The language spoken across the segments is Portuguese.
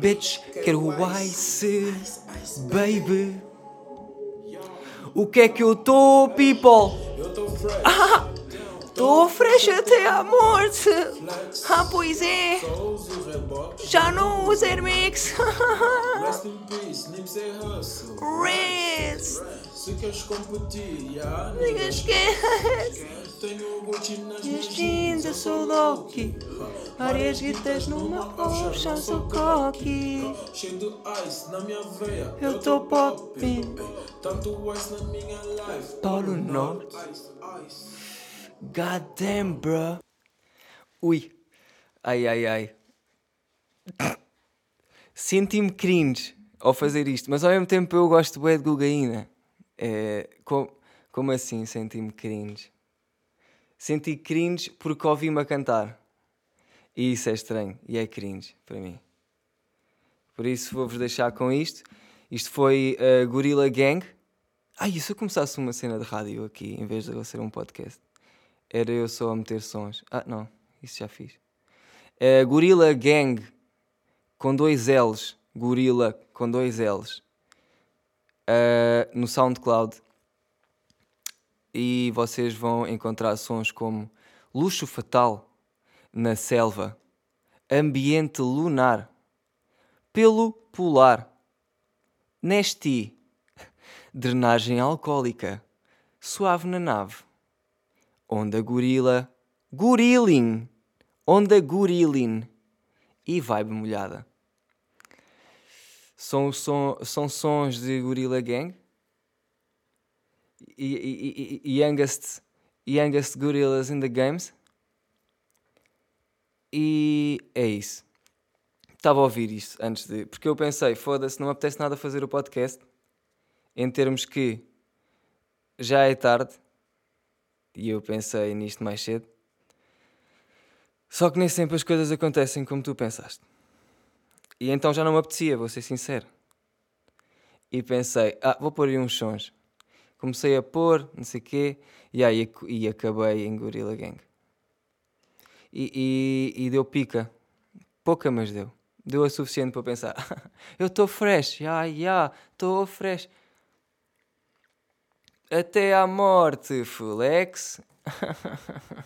bitch, quero ice, baby. O que é que eu tô, people? Eu tô fresh. Ah, tô fresh até à morte. Ah, pois é. Já não uso Air Max. Rest Se queres competir, yeah, Nigga, esquece. Tenho o Gucci nas As minhas jeans, eu sou Loki. Várias guitas numa ocean, sou cocky. Cheio de ice na minha veia. Eu tô popping. Tanto ice na minha life. Polo Norte. God damn, bro. Ui. Ai, ai, ai. Senti-me cringe ao fazer isto, mas ao mesmo tempo eu gosto bué de cocaína. É, com- como assim senti-me cringe? Senti cringe porque ouvi-me a cantar. E isso é estranho. E é cringe para mim. Por isso vou-vos deixar com isto. Isto foi a Gorilla Gang. Ai, e se eu começasse uma cena de rádio aqui, em vez de ser um podcast? Era eu só a meter sons. Ah, não. Isso já fiz. Gorilla Gang. Com dois L's. Gorilla com dois L's. Ah, no SoundCloud. E vocês vão encontrar sons como Luxo Fatal na Selva, Ambiente Lunar, Pelo Polar, Nesti, Drenagem Alcoólica, Suave na Nave, Onda Gorila, Gorilin, Onda Gorilin e Vibe Molhada. São, são sons de Gorilla Gang e, e, e, e youngest, youngest Gorillas in the Games. E é isso. Estava a ouvir isto antes de. Porque eu pensei, foda-se, não me apetece nada fazer o podcast. Em termos que já é tarde. E eu pensei nisto mais cedo. Só que nem sempre as coisas acontecem como tu pensaste. E então já não me apetecia, vou ser sincero. E pensei, ah, vou pôr aí uns sons. Comecei a pôr, não sei o quê, e, aí, e acabei em Gorilla Gang. E, e, e deu pica. Pouca, mas deu. Deu a suficiente para pensar. eu estou fresh, já, já, estou fresh. Até à morte, flex.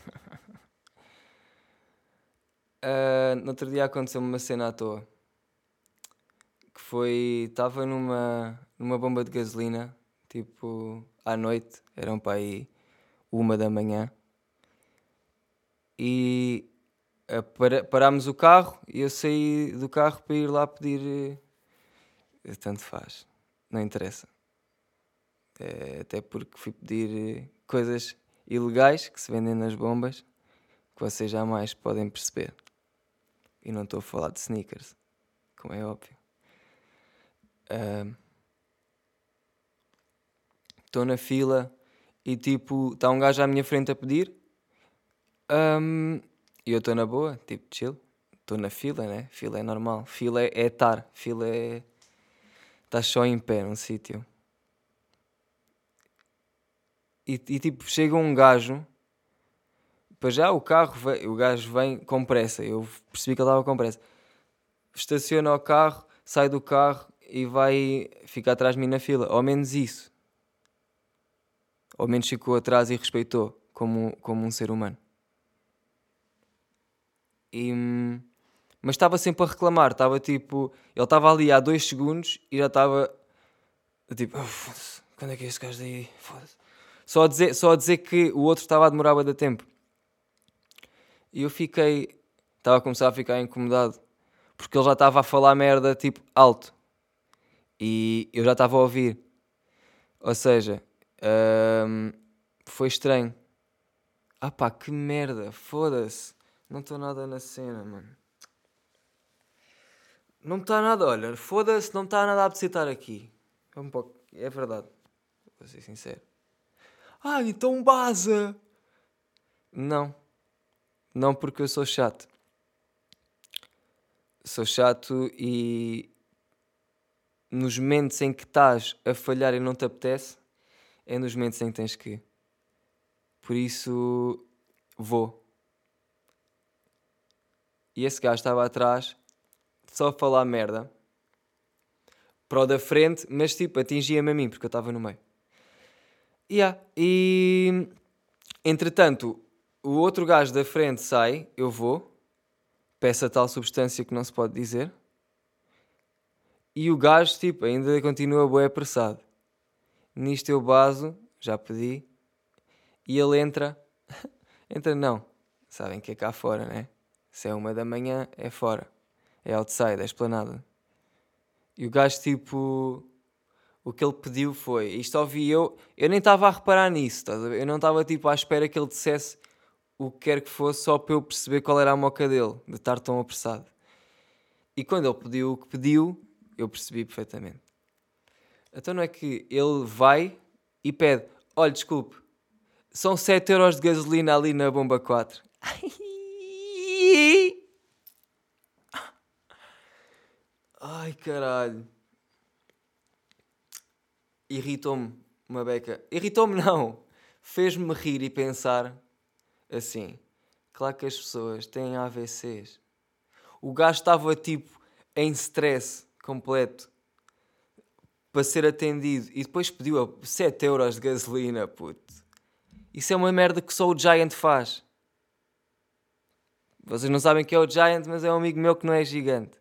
Ah, no outro dia aconteceu-me uma cena à toa. Foi. Estava numa, numa bomba de gasolina, tipo, à noite, eram para aí uma da manhã. E ah, para, parámos o carro e eu saí do carro para ir lá pedir. eh, Tanto faz, não interessa. Eh, até porque fui pedir eh, coisas ilegais que se vendem nas bombas que vocês jamais podem perceber. E não estou a falar de sneakers, como é óbvio. Estou na fila e tipo, está um gajo à minha frente a pedir. ahm, E eu estou na boa, tipo, chill. Estou na fila, né? Fila é normal. Fila é é estar. Fila é. Estás só em pé num sítio. E, e tipo, chega um gajo. Para já o carro, o gajo vem com pressa. Eu percebi que ele estava com pressa. Estaciona o carro, sai do carro e vai ficar atrás de mim na fila. Ao menos isso. Ao menos ficou atrás e respeitou como, como um ser humano. E, mas estava sempre a reclamar. Estava tipo. Ele estava ali há dois segundos e já estava. Tipo, "Oh, quando é que é esse gajo daí? Só a dizer, só a dizer que o outro estava a demorar de tempo. E eu fiquei. Estava a começar a ficar incomodado. Porque ele já estava a falar merda, tipo, alto. E eu já estava a ouvir. Ou seja, hum, foi estranho. Ah pá, que merda, foda-se. Não estou nada na cena, mano. Não está nada, olha, foda-se, não está nada a apetecer estar aqui. É um pouco, é verdade. Vou ser sincero. Ah, então baza! Não. Não porque eu sou chato. Sou chato e nos momentos em que estás a falhar e não te apetece, é nos momentos em que tens que. Por isso vou. E esse gajo estava atrás, só a falar merda para o da frente, mas tipo, atingia-me a mim, porque eu estava no meio. Yeah. E entretanto, o outro gajo da frente sai, eu vou, peço a tal substância que não se pode dizer, e o gajo, tipo, ainda continua bué apressado. Nisto eu baso, já pedi, e ele entra. entra não. Sabem que é cá fora, né? Se é uma da manhã, é fora. É outside, é esplanada. E o gajo, tipo. O que ele pediu foi. Isto ouvi eu. Eu nem estava a reparar nisso? Eu não estava, tipo, à espera que ele dissesse o que quer que fosse, só para eu perceber qual era a moca dele, de estar tão apressado. E quando ele pediu o que pediu, eu percebi perfeitamente. Então não é que ele vai e pede: olha, desculpe, são 7 euros de gasolina ali na bomba 4. Ai caralho. Irritou-me uma beca. Irritou-me não. Fez-me rir e pensar assim. Claro que as pessoas têm AVCs. O gajo estava tipo em stress completo para ser atendido e depois pediu 7 euros de gasolina, puto. Isso é uma merda que só o Giant faz. Vocês não sabem que é o Giant, mas é um amigo meu que não é gigante.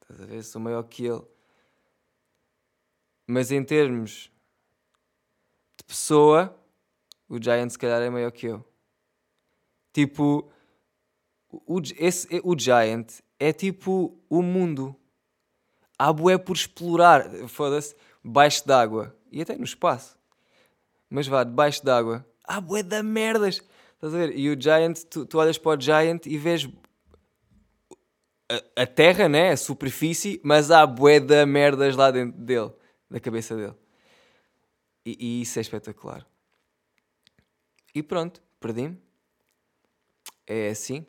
Estás a ver? Sou maior que ele. Mas em termos de pessoa, o Giant se calhar é maior que eu. Tipo, o, esse, o Giant é tipo o mundo. Há bué por explorar, foda-se, baixo d'água e até no espaço. Mas vá, debaixo d'água. Há bué da merdas. Estás a ver? E o Giant, tu, tu olhas para o Giant e vês a, a terra, né? A superfície, mas há bué da merdas lá dentro dele, da cabeça dele. E, e isso é espetacular. E pronto, perdi-me. É assim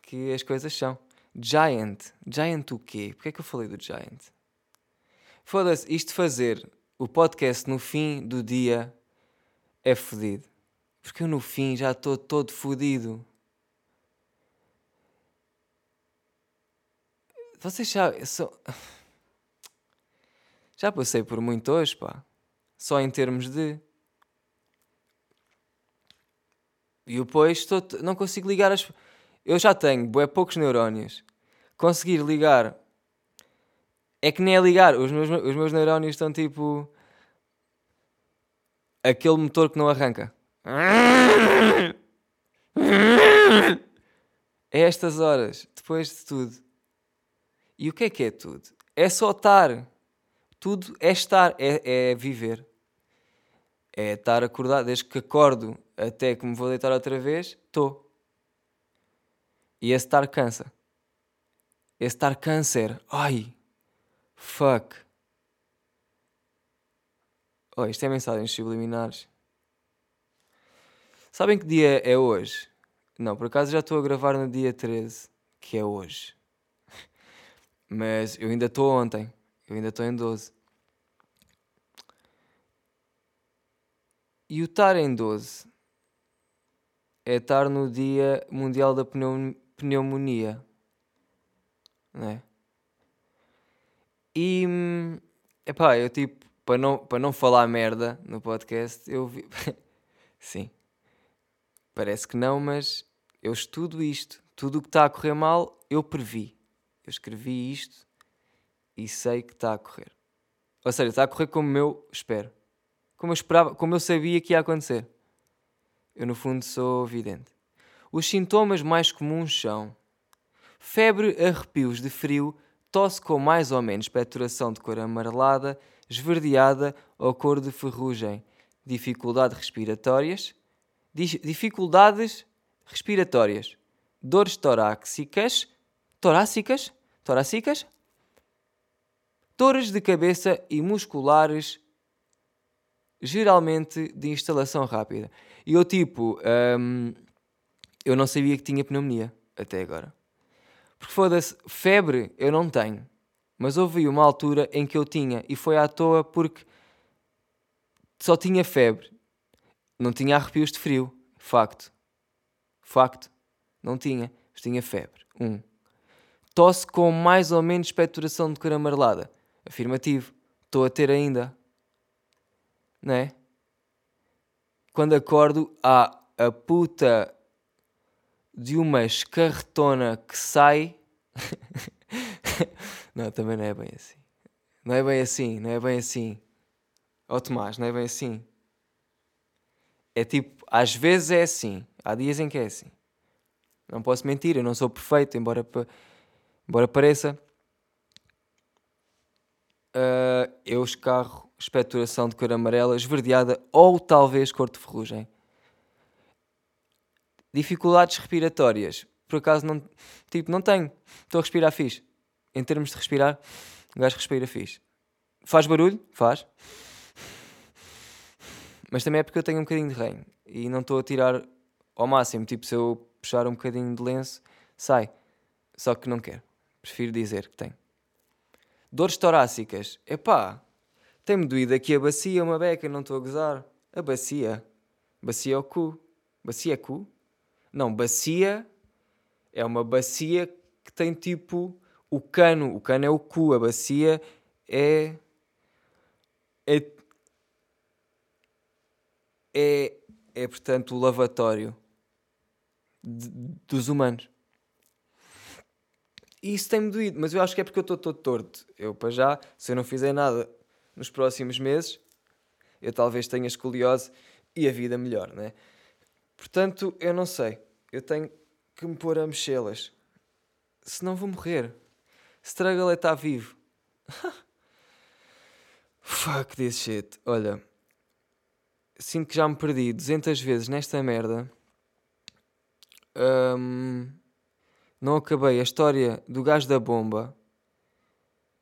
que as coisas são. Giant. Giant o quê? Porquê é que eu falei do Giant? Foda-se, isto fazer o podcast no fim do dia é fodido. Porque eu no fim já estou todo fodido. Vocês já. Sou... Já passei por muito hoje, pá. Só em termos de. E depois estou, não consigo ligar as. Eu já tenho bué, poucos neurónios. Conseguir ligar. É que nem é ligar. Os meus, os meus neurónios estão tipo. Aquele motor que não arranca. É estas horas, depois de tudo. E o que é que é tudo? É só estar. Tudo é estar, é, é viver. É estar acordado, desde que acordo até que me vou deitar outra vez, estou. E esse estar cansa. Esse estar câncer. Ai, fuck. Oh, isto é mensagens subliminares. Sabem que dia é hoje? Não, por acaso já estou a gravar no dia 13, que é hoje. Mas eu ainda estou ontem. Eu ainda estou em 12. E o estar em 12 é estar no Dia Mundial da Pneumonia. Não é? E. Epá, eu tipo, para não, para não falar merda no podcast, eu vi. Sim. Parece que não, mas eu estudo isto. Tudo o que está a correr mal, eu previ. Eu escrevi isto e sei que está a correr. Ou seja, está a correr como eu espero. Como eu esperava, como eu sabia que ia acontecer. Eu, no fundo, sou vidente. Os sintomas mais comuns são febre, arrepios de frio, tosse com mais ou menos peturação de cor amarelada, esverdeada ou cor de ferrugem, dificuldade respiratórias, dificuldades respiratórias, dores torácicas, torácicas, torácicas, dores de cabeça e musculares, geralmente de instalação rápida. E eu, tipo, hum, eu não sabia que tinha pneumonia até agora. Porque foda-se, febre eu não tenho. Mas houve uma altura em que eu tinha e foi à toa porque só tinha febre. Não tinha arrepios de frio. Facto. Facto. Não tinha. Mas tinha febre. Um Tosse com mais ou menos expectoração de cor amarelada. Afirmativo. Estou a ter ainda. Não é? Quando acordo, há a puta de uma escarretona que sai. não, também não é bem assim. Não é bem assim, não é bem assim. Ó oh, Tomás, não é bem assim. É tipo, às vezes é assim. Há dias em que é assim. Não posso mentir, eu não sou perfeito, embora, embora pareça. Uh, eu escarro espeturação de cor amarela, esverdeada ou talvez cor de ferrugem. Dificuldades respiratórias. Por acaso não. Tipo, não tenho. Estou a respirar fixe. Em termos de respirar, o gajo respira fixe. Faz barulho? Faz. Mas também é porque eu tenho um bocadinho de reino e não estou a tirar ao máximo. Tipo, se eu puxar um bocadinho de lenço, sai. Só que não quero. Prefiro dizer que tenho. Dores torácicas. Epá, tem-me doído aqui a bacia, uma beca, não estou a gozar. A bacia. Bacia é o cu. Bacia é cu? Não, bacia é uma bacia que tem tipo o cano. O cano é o cu, a bacia é. É. É, é portanto, o lavatório de, dos humanos. E isso tem-me doído, mas eu acho que é porque eu estou todo torto. Eu, para já, se eu não fizer nada nos próximos meses, eu talvez tenha escoliose e a vida melhor, né? Portanto, eu não sei. Eu tenho que me pôr a mexê-las. Senão vou morrer. Struggle é estar vivo. Fuck this shit. Olha, sinto que já me perdi 200 vezes nesta merda. Um, não acabei a história do gajo da bomba,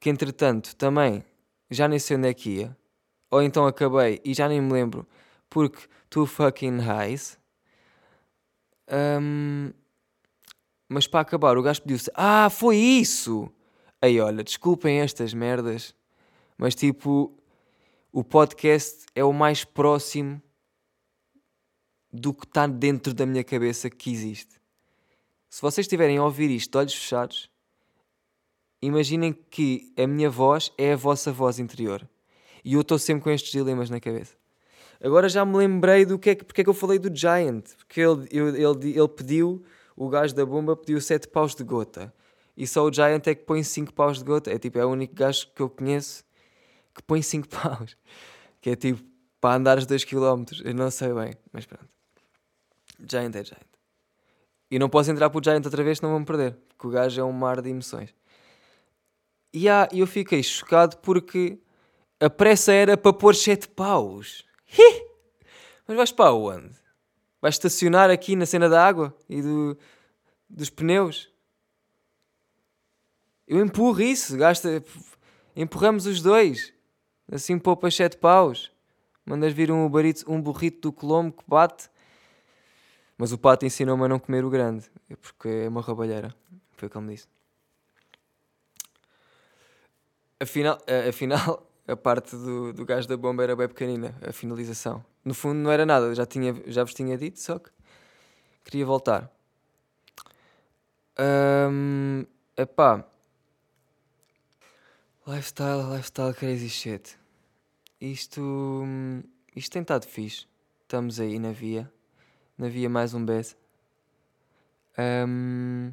que entretanto também já nem sei onde é que ia. Ou então acabei e já nem me lembro porque tu fucking highs. Um, mas para acabar, o gajo pediu-se: Ah, foi isso! Aí olha, desculpem estas merdas, mas tipo, o podcast é o mais próximo do que está dentro da minha cabeça que existe. Se vocês estiverem a ouvir isto de olhos fechados, imaginem que a minha voz é a vossa voz interior. E eu estou sempre com estes dilemas na cabeça. Agora já me lembrei do que é que, porque é que eu falei do Giant. Porque ele, ele, ele pediu, o gajo da bomba pediu 7 paus de gota. E só o Giant é que põe 5 paus de gota. É tipo, é o único gajo que eu conheço que põe 5 paus. Que é tipo, para andares 2 km. Eu não sei bem, mas pronto. Giant é Giant. E não posso entrar para o Giant outra vez, senão vou-me perder. Porque o gajo é um mar de emoções. E ah, eu fiquei chocado porque a pressa era para pôr 7 paus. Mas vais para onde? Vais estacionar aqui na cena da água e do, dos pneus? Eu empurro isso, gasta. Empurramos os dois. Assim poupas 7 paus. Mandas vir um, barito, um burrito do Colombo que bate. Mas o pato ensinou-me a não comer o grande, porque é uma rabalheira. Foi como disse. Afinal, afinal a parte do, do gás da bomba era bem pequenina, a finalização. No fundo não era nada, já, tinha, já vos tinha dito, só que queria voltar. Um, epá. Lifestyle, lifestyle crazy shit. Isto, isto tem estado fixe. Estamos aí na via. Na via mais um beijo. Um,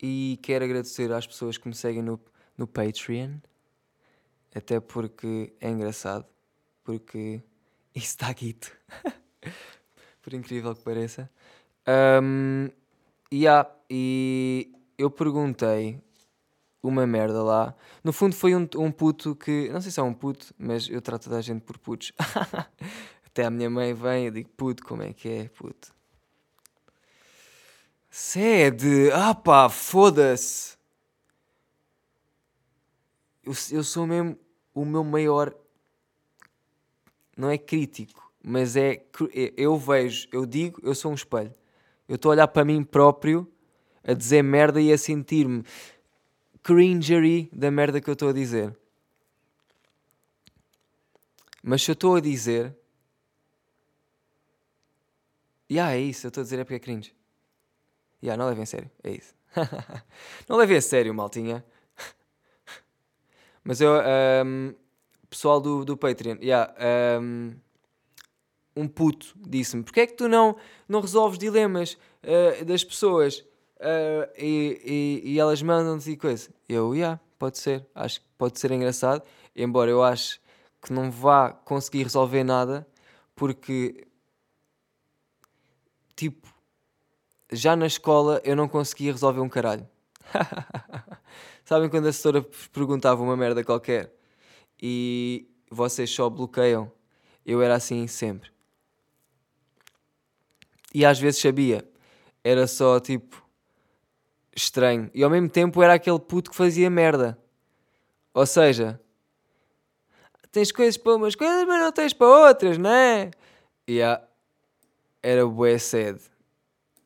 e quero agradecer às pessoas que me seguem no, no Patreon até porque é engraçado, porque isso dá guito, por incrível que pareça. Um, yeah, e eu perguntei uma merda lá. No fundo foi um, um puto que, não sei se é um puto, mas eu trato da gente por putos. Até a minha mãe vem e digo, puto, como é que é, puto? Sede! Ah pá, foda-se! Eu, eu sou mesmo o meu maior. Não é crítico, mas é. Eu vejo, eu digo, eu sou um espelho. Eu estou a olhar para mim próprio, a dizer merda e a sentir-me cringery da merda que eu estou a dizer. Mas se eu estou a dizer. Yeah, é isso, eu estou a dizer é porque é cringe. Yeah, não levem a sério, é isso. não levei a sério, maltinha. Mas eu, ahm, pessoal do, do Patreon, yeah, ahm, um puto disse-me: porque é que tu não, não resolves dilemas ah, das pessoas Ah, e, e, e elas mandam-te e coisa? Eu, yeah, pode ser, acho que pode ser engraçado, embora eu ache que não vá conseguir resolver nada, porque tipo, já na escola eu não conseguia resolver um caralho. Sabem quando a vos perguntava uma merda qualquer e vocês só bloqueiam? Eu era assim sempre. E às vezes sabia. Era só tipo estranho. E ao mesmo tempo era aquele puto que fazia merda. Ou seja, tens coisas para umas coisas, mas não tens para outras, não é? E yeah, era bué sede.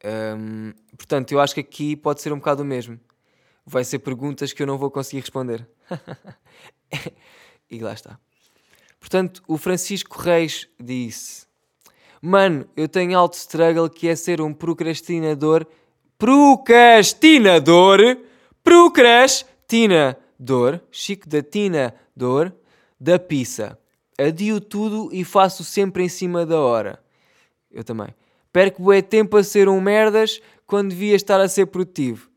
Hum, portanto, eu acho que aqui pode ser um bocado o mesmo. Vai ser perguntas que eu não vou conseguir responder. e lá está. Portanto, o Francisco Reis disse: Mano, eu tenho alto struggle que é ser um procrastinador. Procrastinador! Procrastinador! Chico da Tina Dor da pizza. Adio tudo e faço sempre em cima da hora. Eu também. Perco bué tempo a ser um merdas quando devia estar a ser produtivo.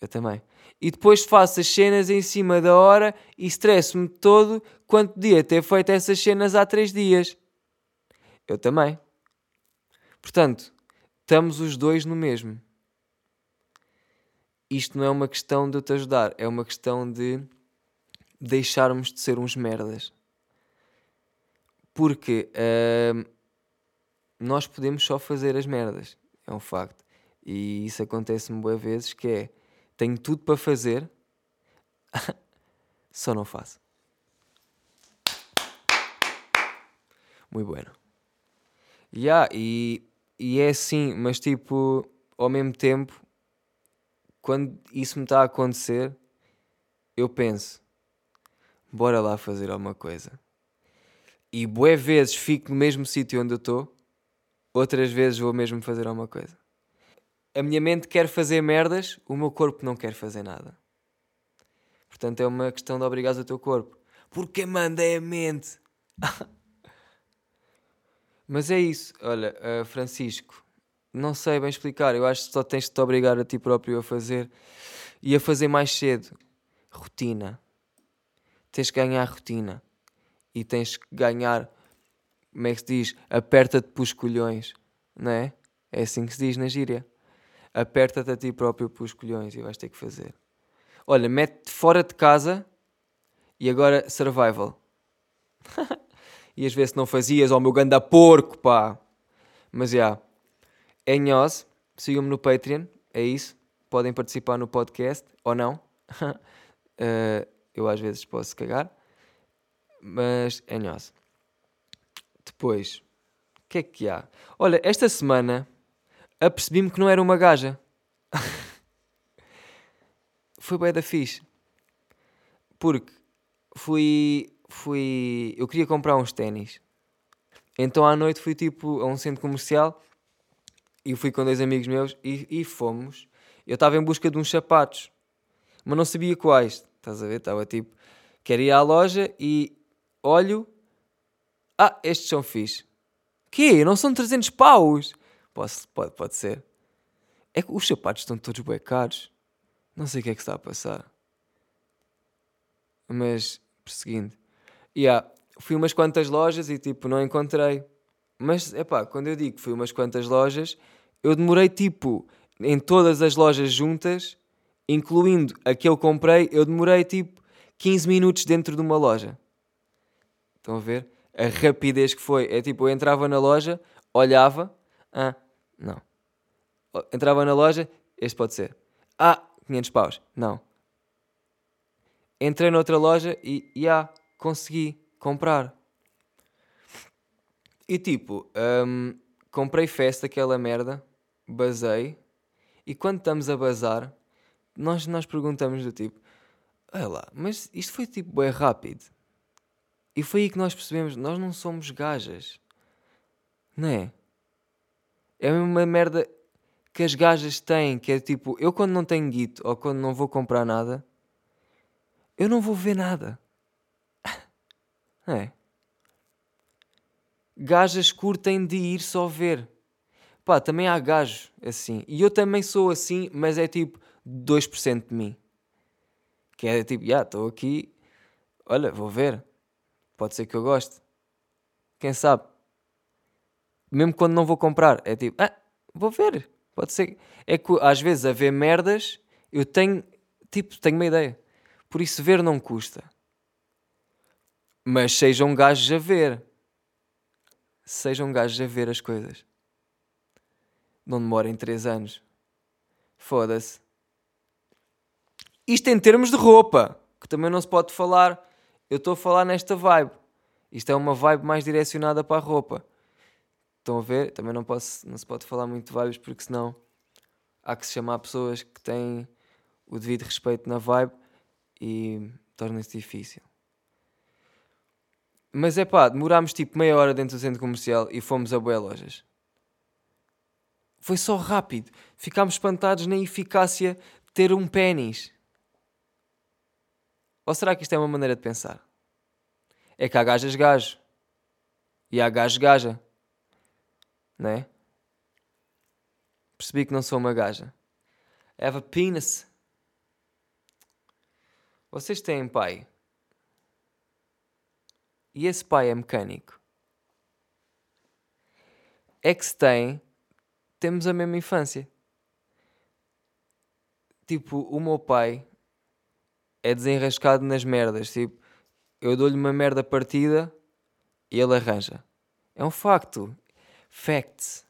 Eu também. E depois faço as cenas em cima da hora e estresso-me todo quando podia ter feito essas cenas há três dias. Eu também. Portanto, estamos os dois no mesmo. Isto não é uma questão de eu te ajudar, é uma questão de deixarmos de ser uns merdas. Porque hum, nós podemos só fazer as merdas, é um facto. E isso acontece-me boas vezes que é, tenho tudo para fazer, só não faço. Muito bueno. Yeah, e, e é assim, mas tipo, ao mesmo tempo, quando isso me está a acontecer, eu penso, bora lá fazer alguma coisa. E bué vezes fico no mesmo sítio onde eu estou, outras vezes vou mesmo fazer alguma coisa. A minha mente quer fazer merdas, o meu corpo não quer fazer nada. Portanto, é uma questão de obrigar o teu corpo. Porque manda é a mente. Mas é isso. Olha, uh, Francisco, não sei bem explicar. Eu acho que só tens de te obrigar a ti próprio a fazer e a fazer mais cedo. Rotina. Tens que ganhar rotina. E tens que ganhar, como é que se diz? Aperta-te pelos colhões. Não é? É assim que se diz na gíria. Aperta-te a ti próprio pelos colhões e vais ter que fazer. Olha, mete-te fora de casa e agora survival. e às vezes não fazias, ao oh, meu ganda porco, pá. Mas já. Yeah. É Nhoz, sigam-me no Patreon, é isso. Podem participar no podcast ou não. uh, eu às vezes posso cagar. Mas é Nhoz. Depois, o que é que há? Olha, esta semana apercebi-me que não era uma gaja. Foi bem da fixe. Porque fui, fui. Eu queria comprar uns ténis. Então à noite fui tipo a um centro comercial e fui com dois amigos meus e, e fomos. Eu estava em busca de uns sapatos, mas não sabia quais. Estás a ver? Estava tipo, quero ir à loja e olho. Ah, estes são fixe. Quê? Não são 300 paus? Posso, pode, pode ser. É que os sapatos estão todos bem caros. Não sei o que é que está a passar. Mas, prosseguindo. Yeah, fui umas quantas lojas e tipo, não encontrei. Mas, é pá, quando eu digo que fui umas quantas lojas, eu demorei tipo, em todas as lojas juntas, incluindo a que eu comprei, eu demorei tipo 15 minutos dentro de uma loja. Estão a ver? A rapidez que foi. É tipo, eu entrava na loja, olhava, ah, não. Entrava na loja, este pode ser. Ah, 500 paus. Não. Entrei noutra loja e, já, yeah, consegui comprar. E tipo, um, comprei festa, aquela merda, basei, e quando estamos a bazar, nós, nós perguntamos do tipo, olha lá, mas isto foi tipo bem rápido. E foi aí que nós percebemos, nós não somos gajas. Não é? É uma merda que as gajas têm, que é tipo, eu quando não tenho guito ou quando não vou comprar nada, eu não vou ver nada. É. Gajas curtem de ir só ver. Pá, também há gajos assim. E eu também sou assim, mas é tipo 2% de mim. Que é tipo, já, yeah, estou aqui, olha, vou ver. Pode ser que eu goste. Quem sabe? Mesmo quando não vou comprar, é tipo, ah, vou ver. Pode ser. É que às vezes a ver merdas, eu tenho, tipo, tenho uma ideia. Por isso ver não custa. Mas sejam gajos a ver. Sejam gajos a ver as coisas. Não demorem 3 anos. Foda-se. Isto em termos de roupa, que também não se pode falar. Eu estou a falar nesta vibe. Isto é uma vibe mais direcionada para a roupa. Estão a ver? Também não, posso, não se pode falar muito de vibes porque senão há que se chamar pessoas que têm o devido respeito na vibe e torna-se difícil. Mas é pá, demorámos tipo meia hora dentro do centro comercial e fomos a boas lojas. Foi só rápido. Ficámos espantados na eficácia de ter um pênis. Ou será que isto é uma maneira de pensar? É que há gajas gajo. E há gajo gaja. Não é? Percebi que não sou uma gaja. Have a penis. Vocês têm pai? E esse pai é mecânico? É que se tem, temos a mesma infância. Tipo, o meu pai é desenrascado nas merdas. Tipo, eu dou-lhe uma merda partida e ele arranja. É um facto. Facts.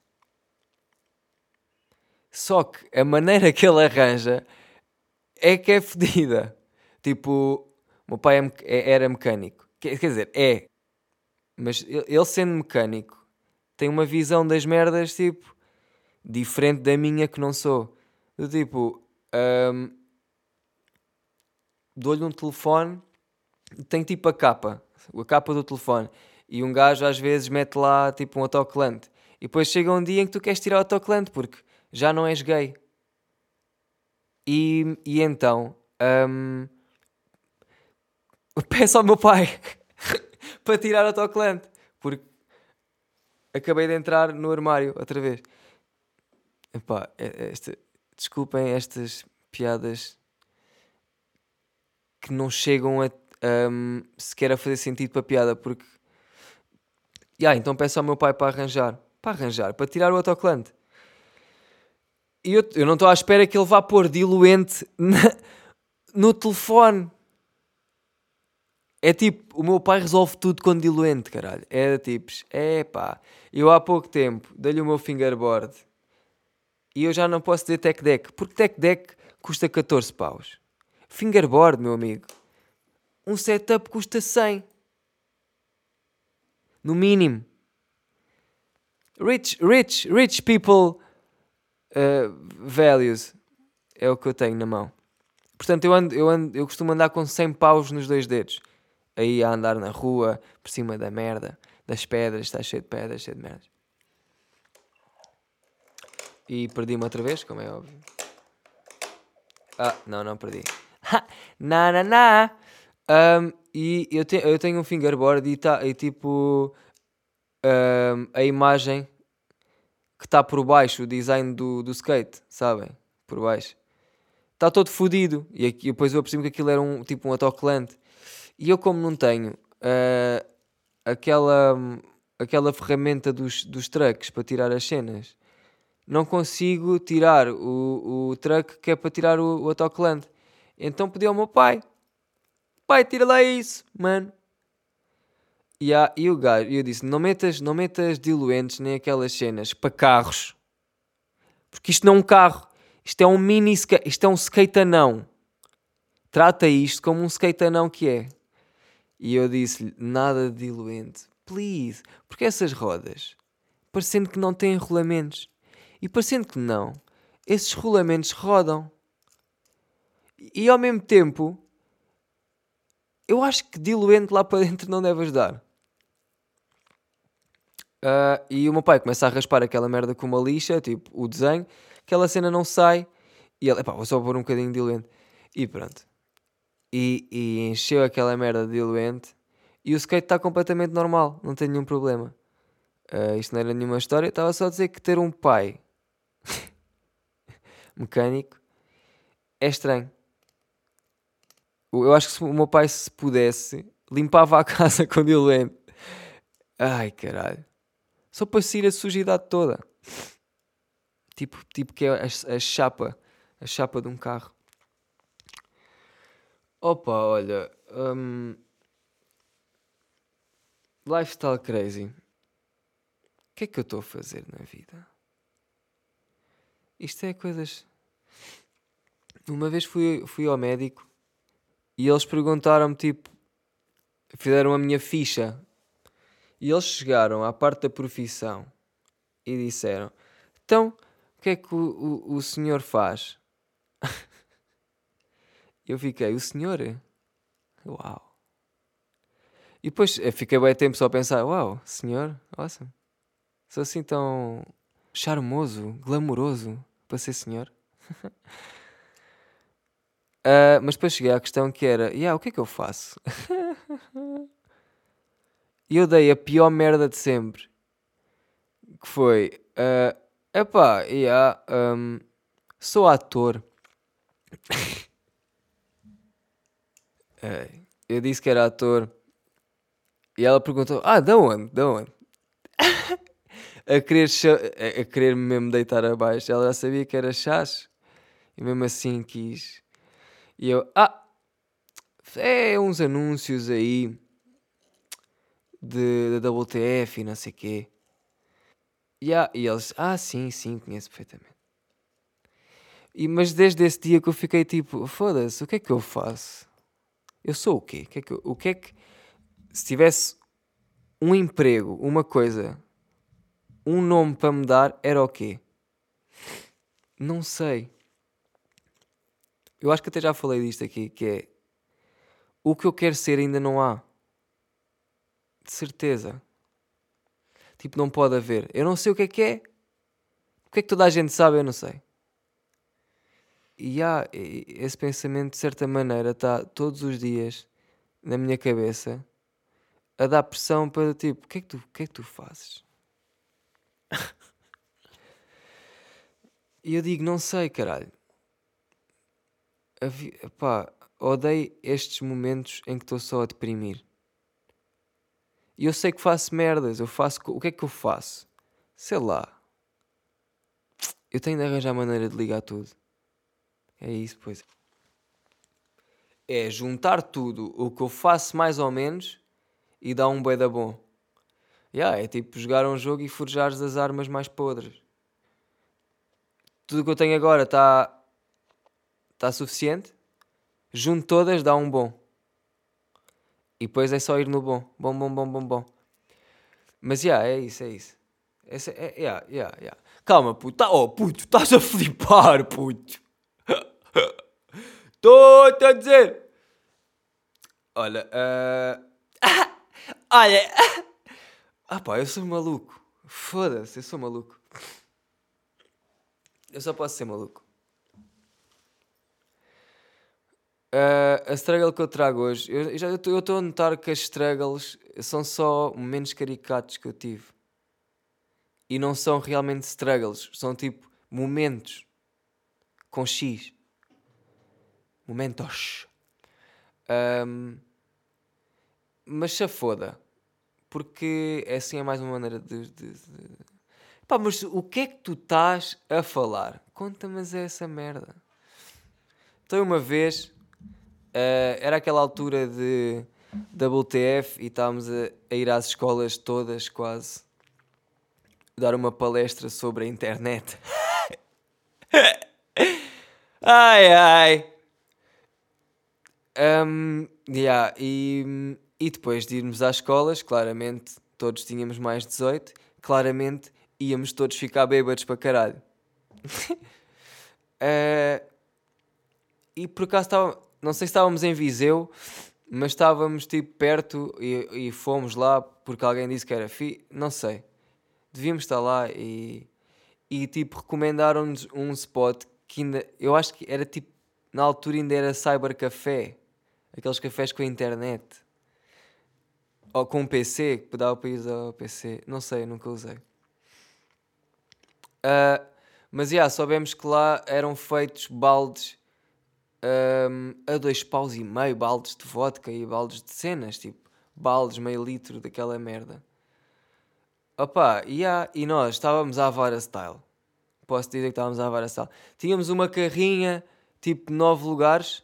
Só que a maneira que ele arranja é que é fedida. Tipo, o meu pai é, é, era mecânico. Quer, quer dizer, é. Mas ele sendo mecânico tem uma visão das merdas tipo diferente da minha que não sou. Do tipo, um, dou-lhe um telefone, tem tipo a capa, a capa do telefone, e um gajo às vezes mete lá tipo um autocolante. E depois chega um dia em que tu queres tirar o autocolante porque já não és gay. E, e então um, peço ao meu pai para tirar o autocolante porque acabei de entrar no armário outra vez. Epá, é, esta, desculpem estas piadas que não chegam a, um, sequer a fazer sentido para a piada, porque. Yeah, então peço ao meu pai para arranjar. Para arranjar, para tirar o autocolante. E eu, eu não estou à espera que ele vá pôr diluente na, no telefone. É tipo, o meu pai resolve tudo com diluente, caralho. É tipos, é pá. Eu há pouco tempo dei-lhe o meu fingerboard e eu já não posso dizer tech deck, porque tech deck custa 14 paus. Fingerboard, meu amigo. Um setup custa 100. No mínimo. Rich, rich, rich people uh, values é o que eu tenho na mão. Portanto, eu, ando, eu, ando, eu costumo andar com 100 paus nos dois dedos. Aí a andar na rua, por cima da merda, das pedras, está cheio de pedras, cheio de merdas. E perdi-me outra vez, como é óbvio. Ah, não, não perdi. na, na, na. Um, e eu, te, eu tenho um fingerboard e, tá, e tipo um, a imagem que está por baixo, o design do, do skate, sabem? Por baixo. Está todo fodido. E aqui, depois eu percebi que aquilo era um tipo um autocolante. E eu como não tenho uh, aquela, aquela ferramenta dos, dos trucks para tirar as cenas, não consigo tirar o, o truck que é para tirar o, o. Então pedi ao meu pai. Pai, tira lá isso, mano. E, e o gajo, eu disse, não metas, não metas diluentes nem aquelas cenas para carros. Porque isto não é um carro. Isto é um mini skate, isto é um skateanão. Trata isto como um skateanão que é. E eu disse-lhe, nada de diluente. Please. Porque essas rodas, parecendo que não têm rolamentos. E parecendo que não, esses rolamentos rodam. E ao mesmo tempo, eu acho que diluente lá para dentro não deve ajudar. Uh, e o meu pai começa a raspar aquela merda com uma lixa, tipo o desenho, aquela cena não sai. E ele, epá, vou só pôr um bocadinho de diluente. E pronto. E, e encheu aquela merda de diluente. E o skate está completamente normal, não tem nenhum problema. Uh, isto não era nenhuma história, estava só a dizer que ter um pai mecânico é estranho. Eu acho que se o meu pai se pudesse, limpava a casa com diluente. Ai caralho. Só para sair a sujidade toda. Tipo, tipo que é a, a chapa. A chapa de um carro. Opa, olha. Um, lifestyle crazy. O que é que eu estou a fazer na vida? Isto é coisas. Uma vez fui, fui ao médico e eles perguntaram-me tipo. Fizeram a minha ficha. E eles chegaram à parte da profissão e disseram: Então, o que é que o, o, o senhor faz? eu fiquei: O senhor? Uau. E depois fiquei bem tempo só a pensar: Uau, senhor, awesome. Sou assim tão charmoso, glamouroso para ser senhor. Uh, mas depois cheguei à questão que era: yeah, o que é que eu faço? e eu dei a pior merda de sempre. Que foi: uh, epá, yeah, um, sou ator. eu disse que era ator. E ela perguntou: Ah, de onde? De onde? a querer, a querer mesmo deitar abaixo. Ela já sabia que era chás. E mesmo assim quis e eu, ah, é uns anúncios aí de, de WTF e não sei o quê. Yeah, e eles, ah, sim, sim, conheço perfeitamente. E, mas desde esse dia que eu fiquei tipo, foda-se, o que é que eu faço? Eu sou o quê? O que é que, o que, é que se tivesse um emprego, uma coisa, um nome para me dar, era o quê? Não sei. Eu acho que até já falei disto aqui, que é o que eu quero ser ainda não há. De certeza. Tipo, não pode haver. Eu não sei o que é que é. O que é que toda a gente sabe, eu não sei. E há esse pensamento, de certa maneira, está todos os dias na minha cabeça a dar pressão para tipo, o que é que tu, que é que tu fazes? e eu digo, não sei, caralho pá, odeio estes momentos em que estou só a deprimir. E eu sei que faço merdas, eu faço. O que é que eu faço? Sei lá. Eu tenho de arranjar maneira de ligar tudo. É isso, pois. É juntar tudo o que eu faço mais ou menos e dar um da bom. Yeah, é tipo jogar um jogo e forjares as armas mais podres. Tudo o que eu tenho agora está Está suficiente? Junto todas, dá um bom. E depois é só ir no bom. Bom, bom, bom, bom, bom. Mas, yeah, é isso, é isso. É, yeah, yeah. Calma, puto. Tá, oh, puto, estás a flipar, puto. Estou-te a dizer. Olha, uh... olha. Ah pá, eu sou maluco. Foda-se, eu sou maluco. Eu só posso ser maluco. Uh, a struggle que eu trago hoje, eu, já estou a notar que as struggles são só momentos caricatos que eu tive. E não são realmente struggles, são tipo momentos com X. Momentos. Um, mas se foda. Porque assim é mais uma maneira de, de, de... Pá, mas o que é que tu estás a falar? Conta-me essa merda. Então uma vez Uh, era aquela altura de WTF e estávamos a, a, ir às escolas todas quase dar uma palestra sobre a internet. ai ai. Um, yeah, e, e depois de irmos às escolas, claramente todos tínhamos mais de 18, claramente íamos todos ficar bêbados para caralho. uh, e por acaso estava não sei se estávamos em Viseu, mas estávamos tipo perto e, e fomos lá porque alguém disse que era fi, não sei. Devíamos estar lá e, e tipo recomendaram-nos um spot que ainda, eu acho que era tipo, na altura ainda era Cyber Café, aqueles cafés com a internet. Ou com um PC, que dava para ir ao PC. Não sei, nunca usei. Ah, mas já, soubemos que lá eram feitos baldes ahm, a dois paus e meio, baldes de vodka e baldes de cenas, tipo, baldes meio litro daquela merda. Opa, yeah, e nós estávamos à vara style. Posso dizer que estávamos à vara style. Tínhamos uma carrinha, tipo, nove lugares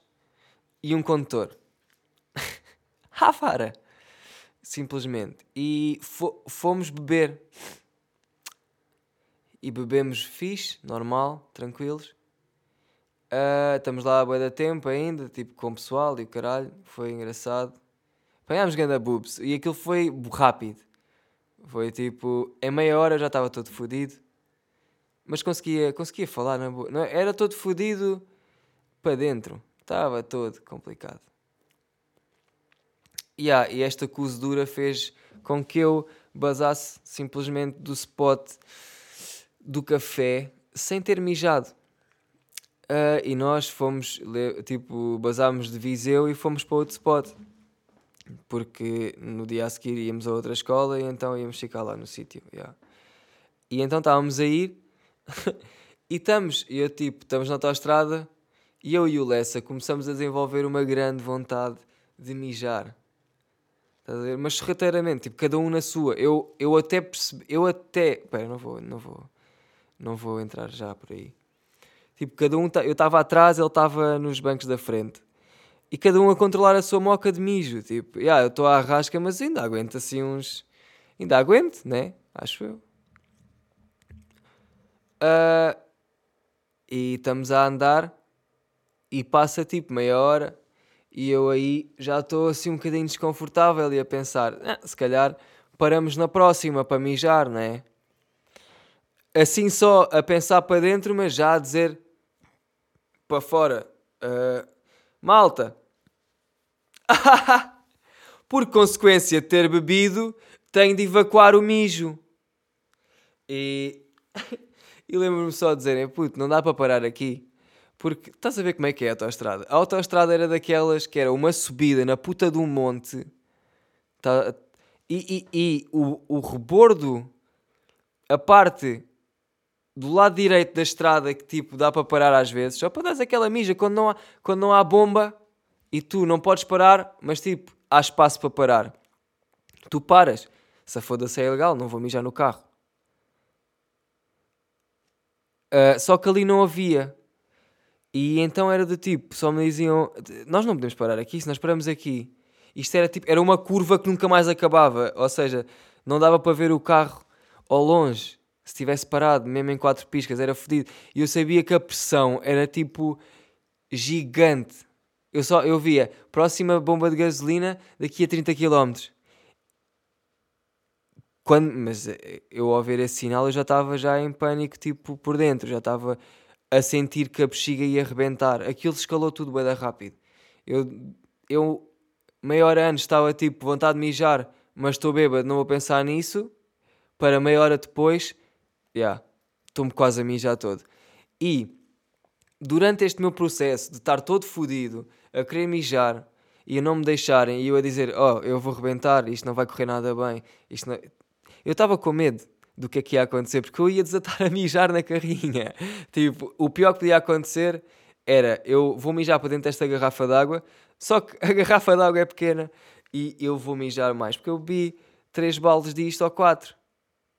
e um condutor. à vara. Simplesmente. E fo- fomos beber. E bebemos fixe, normal, tranquilos. Ah, estamos lá a bué da tempo ainda, tipo, com o pessoal e o caralho. Foi engraçado. Apanhámos ganda boobs. E aquilo foi rápido. Foi tipo, em meia hora eu já estava todo fodido. Mas conseguia, conseguia falar na boa. Não, é? era todo fodido para dentro. Estava todo complicado. Yeah, e esta cozedura fez com que eu basasse simplesmente do spot do café sem ter mijado. Ah, e nós fomos, tipo, basámos de Viseu e fomos para outro spot. Porque no dia a seguir íamos a outra escola e então íamos ficar lá no sítio. yeah. E então estávamos a ir e estamos, eu tipo, estamos na autostrada e eu e o Lessa começamos a desenvolver uma grande vontade de mijar. Estás a ver? Mas sorrateiramente, tipo, cada um na sua. Eu, eu até percebi, eu até, pera, não vou, não vou, não vou entrar já por aí. Tipo, cada um, tá- eu estava atrás, ele estava nos bancos da frente. E cada um a controlar a sua moca de mijo. Tipo, yeah, eu estou à rasca, mas ainda aguento assim uns. Ainda aguento, né? Acho eu. Ah, e estamos a andar e passa tipo meia hora e eu aí já estou assim um bocadinho desconfortável e a pensar, "Ah, se calhar paramos na próxima para mijar, não é? Assim só a pensar para dentro, mas já a dizer para fora, "Ah, malta, por consequência de ter bebido, tenho de evacuar o mijo. E, e lembro-me só de dizerem, puto, não dá para parar aqui. Porque estás a ver como é que é a autoestrada? A autoestrada era daquelas que era uma subida na puta de um monte. Tá- e e, e o, o rebordo, a parte do lado direito da estrada que tipo dá para parar às vezes, só para dar aquela mija quando não há, quando não há bomba e tu não podes parar, mas tipo há espaço para parar. Tu paras. Se foda-se é ilegal, não vou mijar no carro. Ah, só que ali não havia. E então era do tipo, só me diziam, nós não podemos parar aqui, se nós paramos aqui. Isto era tipo, era uma curva que nunca mais acabava, ou seja, não dava para ver o carro ao longe. Se tivesse parado, mesmo em quatro piscas, era fodido. E eu sabia que a pressão era tipo gigante. Eu só eu via próxima bomba de gasolina daqui a 30 km. Quando, mas eh, eu ao ver esse sinal eu já estava já em pânico tipo por dentro, já estava a sentir que a bexiga ia arrebentar. Aquilo escalou tudo bem rápido. Eu, eu meia hora antes estava tipo vontade de mijar, mas estou bêbado, não vou pensar nisso. Para meia hora depois, já, estou-me quase a mijar todo. E durante este meu processo de estar todo fodido, a querer mijar e a não me deixarem, e eu a dizer, oh, eu vou rebentar, isto não vai correr nada bem, isto não... eu estava com medo do que é que ia acontecer, porque eu ia desatar a mijar na carrinha. Tipo, o pior que podia acontecer era, eu vou mijar para dentro desta garrafa d'água, só que a garrafa d'água é pequena e eu vou mijar mais, porque eu bebi três baldes disto ou quatro,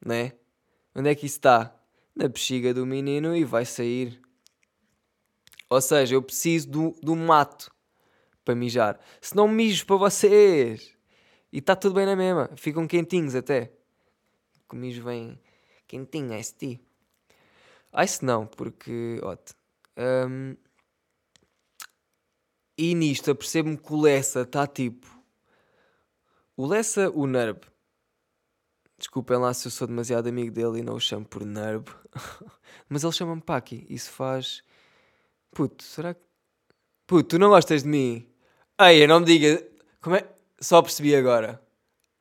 né? Onde é que isso está? Na bexiga do menino e vai sair. Ou seja, eu preciso do, do mato para mijar. Se não mijo para vocês. E está tudo bem na mesma. Ficam quentinhos até. O mijo vem quentinho, ice tea. Ice não, porque, ó, hum, e nisto apercebo-me que o Lessa está tipo. O Lessa, o Nerb. Desculpem lá se eu sou demasiado amigo dele e não o chamo por Nerb. Mas ele chama-me Paki. Isso faz. Puto, será que. Puto, tu não gostas de mim? Eia, não me diga. Como é? Só percebi agora.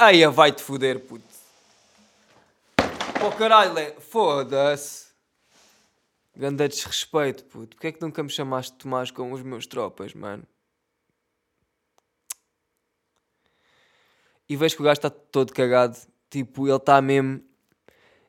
Eia, vai-te foder, puto. Oh caralho, foda-se. Ganda desrespeito, puto. Porquê é que nunca me chamaste de Tomás com os meus tropas, mano? E vejo que o gajo está todo cagado. Tipo, ele está mesmo.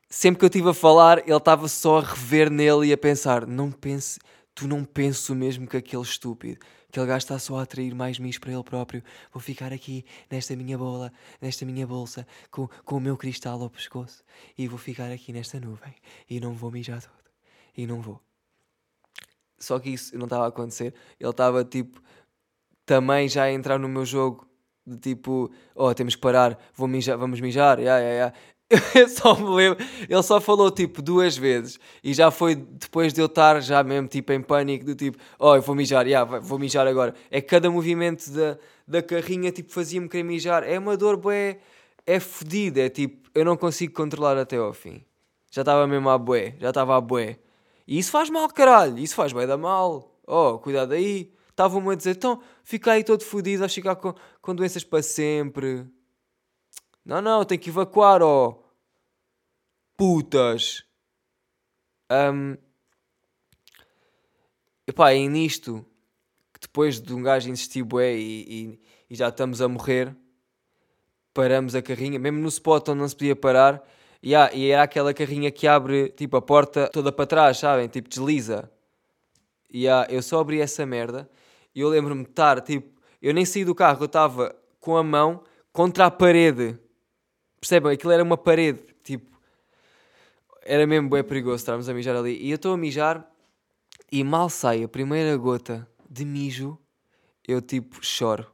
Sempre que eu estive a falar, ele estava só a rever nele e a pensar: não pense, tu não penses o mesmo que aquele estúpido. Aquele gajo está só a atrair mais mis para ele próprio. Vou ficar aqui nesta minha bola, nesta minha bolsa, com, com o meu cristal ao pescoço. E vou ficar aqui nesta nuvem. E não vou mijar todo. E não vou. Só que isso não estava a acontecer. Ele estava tipo também já a entrar no meu jogo de tipo, oh, temos que parar, vou mijar, vamos mijar, yeah, yeah, yeah. Eu só me lembro, ele só falou tipo duas vezes e já foi depois de eu estar já mesmo tipo em pânico, do tipo, oh, eu vou mijar, yeah, vou mijar agora. É cada movimento da, da carrinha tipo fazia-me querer mijar. É uma dor, bué, é fodida, é tipo, eu não consigo controlar até ao fim. Já estava mesmo a bué, já estava a bué. E isso faz mal, caralho, isso faz bem da mal. Oh, cuidado aí. Estavam-me a dizer, então, fica aí todo fodido, vais ficar com, com doenças para sempre. Não, não, tem que evacuar, ó. Putas. Um, epá, e nisto, depois de um gajo insistir bué e, e, e, já estamos a morrer, paramos a carrinha, mesmo no spot onde não se podia parar, yeah, e era aquela carrinha que abre, tipo, a porta toda para trás, sabem? Tipo, desliza. Yeah, eu só abri essa merda e eu lembro-me de estar, tipo, eu nem saí do carro, eu estava com a mão contra a parede. Percebem? Aquilo era uma parede, tipo, era mesmo bem perigoso estarmos a mijar ali. E eu estou a mijar e mal sai a primeira gota de mijo, eu tipo choro.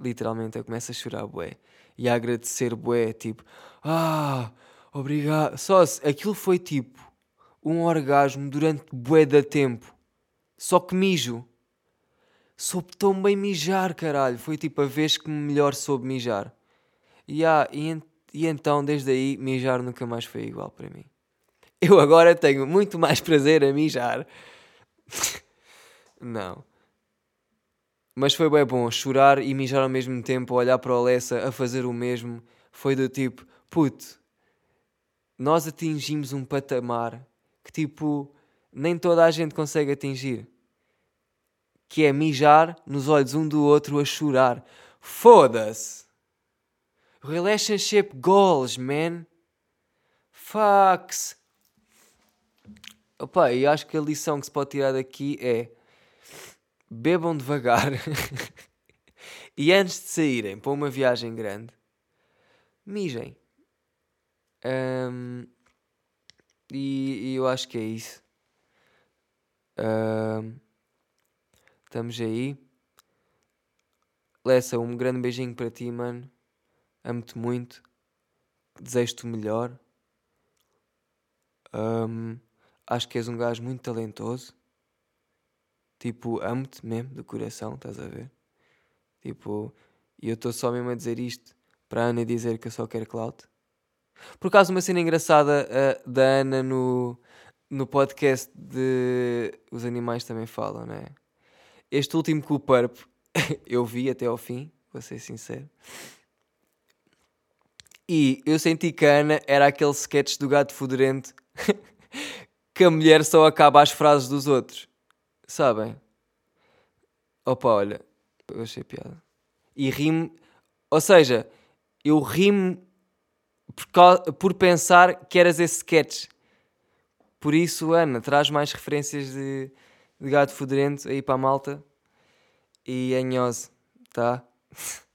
Literalmente, eu começo a chorar, bué. E a agradecer, bué, tipo, ah, obrigado. Só aquilo foi tipo um orgasmo durante bué da tempo. Só que mijo soube tão bem mijar, caralho. Foi tipo a vez que melhor soube mijar. E, ah, e, e então, desde aí, mijar nunca mais foi igual para mim. Eu agora tenho muito mais prazer a mijar. Não. Mas foi bem bom chorar e mijar ao mesmo tempo, olhar para o Alessa a fazer o mesmo. Foi do tipo, puto, nós atingimos um patamar que tipo nem toda a gente consegue atingir que é mijar nos olhos um do outro a chorar. Foda-se! Relationship goals, man. Fucks. Opa, e acho que a lição que se pode tirar daqui é bebam devagar e antes de saírem para uma viagem grande, mijem. Um, e, e, eu acho que é isso. Um, Estamos aí. Lessa, um grande beijinho para ti, mano. Amo-te muito. Desejo-te o melhor. Um, acho que és um gajo muito talentoso. Tipo, amo-te mesmo, do coração, estás a ver? Tipo, e eu estou só mesmo a dizer isto para a Ana dizer que eu só quero clout. Por acaso, uma cena engraçada uh, da Ana no, no podcast de Os Animais Também Falam, não é? Este último com o Purp eu vi até ao fim, vou ser sincero. E eu senti que a Ana era aquele sketch do gato fudorento que a mulher só acaba as frases dos outros. Sabem? Opa, olha, eu achei piada. E rimo, ou seja, eu rimo por, por pensar que eras esse sketch. Por isso, Ana, traz mais referências de, de gato fudorento aí para a malta. E anhose, tá?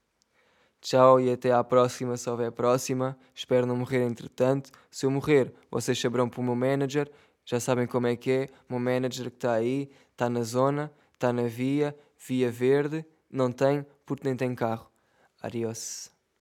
Tchau e até à próxima, se houver próxima. Espero não morrer entretanto. Se eu morrer, vocês saberão para o meu manager. Já sabem como é que é. O meu manager que está aí, está na zona, está na via, via verde. Não tem, porque nem tem carro. Adiós.